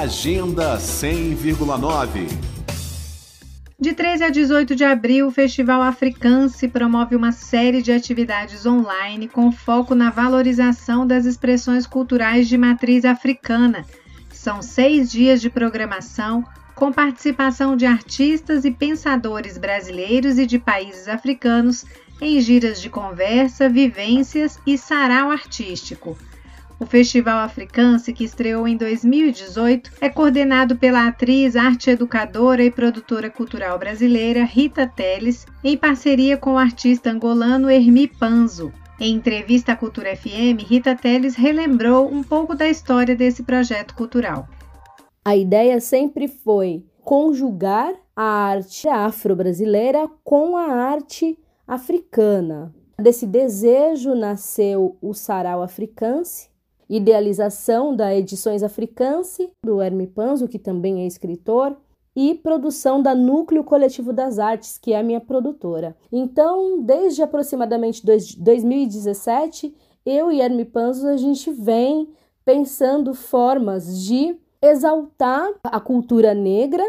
Agenda 100,9 de 13 a 18 de abril, o Festival Africance promove uma série de atividades online com foco na valorização das expressões culturais de matriz africana. São seis dias de programação com participação de artistas e pensadores brasileiros e de países africanos em giras de conversa, vivências e sarau artístico. O Festival Africance, que estreou em 2018, é coordenado pela atriz, arte educadora e produtora cultural brasileira Rita Teles, em parceria com o artista angolano Hermi Panzo. Em entrevista à Cultura FM, Rita Teles relembrou um pouco da história desse projeto cultural. A ideia sempre foi conjugar a arte afro-brasileira com a arte africana. Desse desejo nasceu o Sarau Africance, idealização da Edições Africance, do Hermi Panzo, que também é escritor, e produção da Núcleo Coletivo das Artes, que é a minha produtora. Então, desde aproximadamente 2017, eu e Hermi Panzo a gente vem pensando formas de exaltar a cultura negra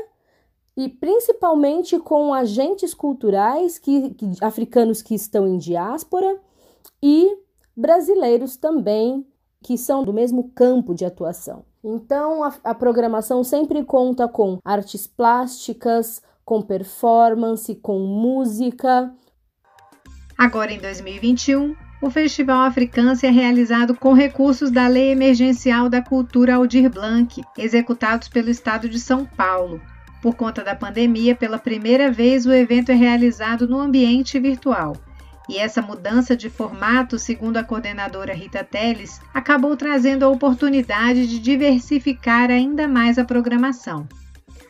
e principalmente com agentes culturais que, que, africanos que estão em diáspora e brasileiros também que são do mesmo campo de atuação. Então, a, a programação sempre conta com artes plásticas, com performance, com música. Agora, em 2021, o Festival Africância é realizado com recursos da Lei Emergencial da Cultura Aldir Blanc, executados pelo Estado de São Paulo. Por conta da pandemia, pela primeira vez o evento é realizado no ambiente virtual. E essa mudança de formato, segundo a coordenadora Rita Teles, acabou trazendo a oportunidade de diversificar ainda mais a programação.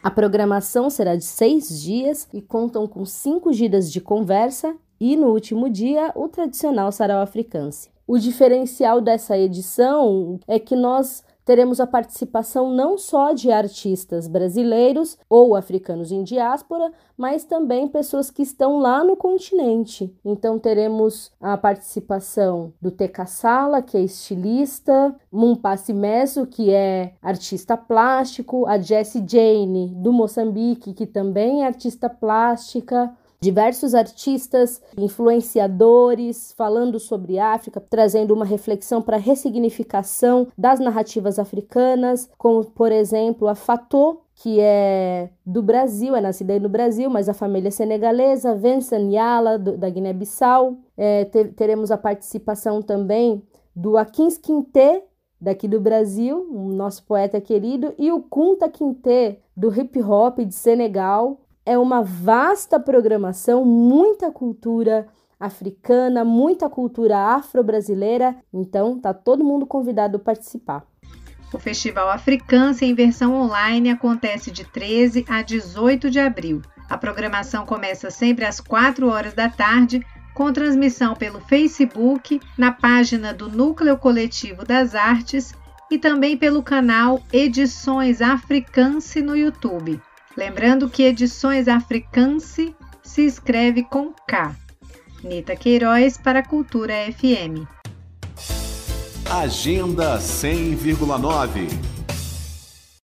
A programação será de seis dias e contam com cinco giras de conversa e, no último dia, o tradicional sarau africance. O diferencial dessa edição é que nós teremos a participação não só de artistas brasileiros ou africanos em diáspora, mas também pessoas que estão lá no continente. Então teremos a participação do Teca Sala, que é estilista, Mumpassi Meso, que é artista plástico, a Jessie Jane do Moçambique, que também é artista plástica, diversos artistas, influenciadores falando sobre África, trazendo uma reflexão para a ressignificação das narrativas africanas, como por exemplo a Fatô, que é do Brasil, é nascida aí no Brasil, mas a família é senegalesa, Vincent Yala, do, da Guiné-Bissau. É, teremos a participação também do Akins Quinté, daqui do Brasil, o nosso poeta querido, e o Kunta Quinté, do hip hop de Senegal, é uma vasta programação, muita cultura africana, muita cultura afro-brasileira, então tá todo mundo convidado a participar. O Festival Africância em versão online acontece de 13 a 18 de abril. A programação começa sempre às 4 horas da tarde, com transmissão pelo Facebook, na página do Núcleo Coletivo das Artes e também pelo canal Edições Africance no YouTube. Lembrando que Edições Africance se escreve com K. Nita Queiroz para a Cultura FM. Agenda 100,9